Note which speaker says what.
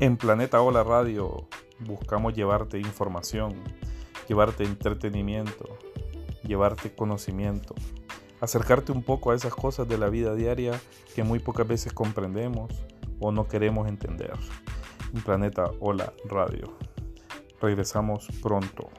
Speaker 1: En Planeta Hola Radio buscamos llevarte información, llevarte entretenimiento, llevarte conocimiento, acercarte un poco a esas cosas de la vida diaria que muy pocas veces comprendemos o no queremos entender. En Planeta Hola Radio. Regresamos pronto.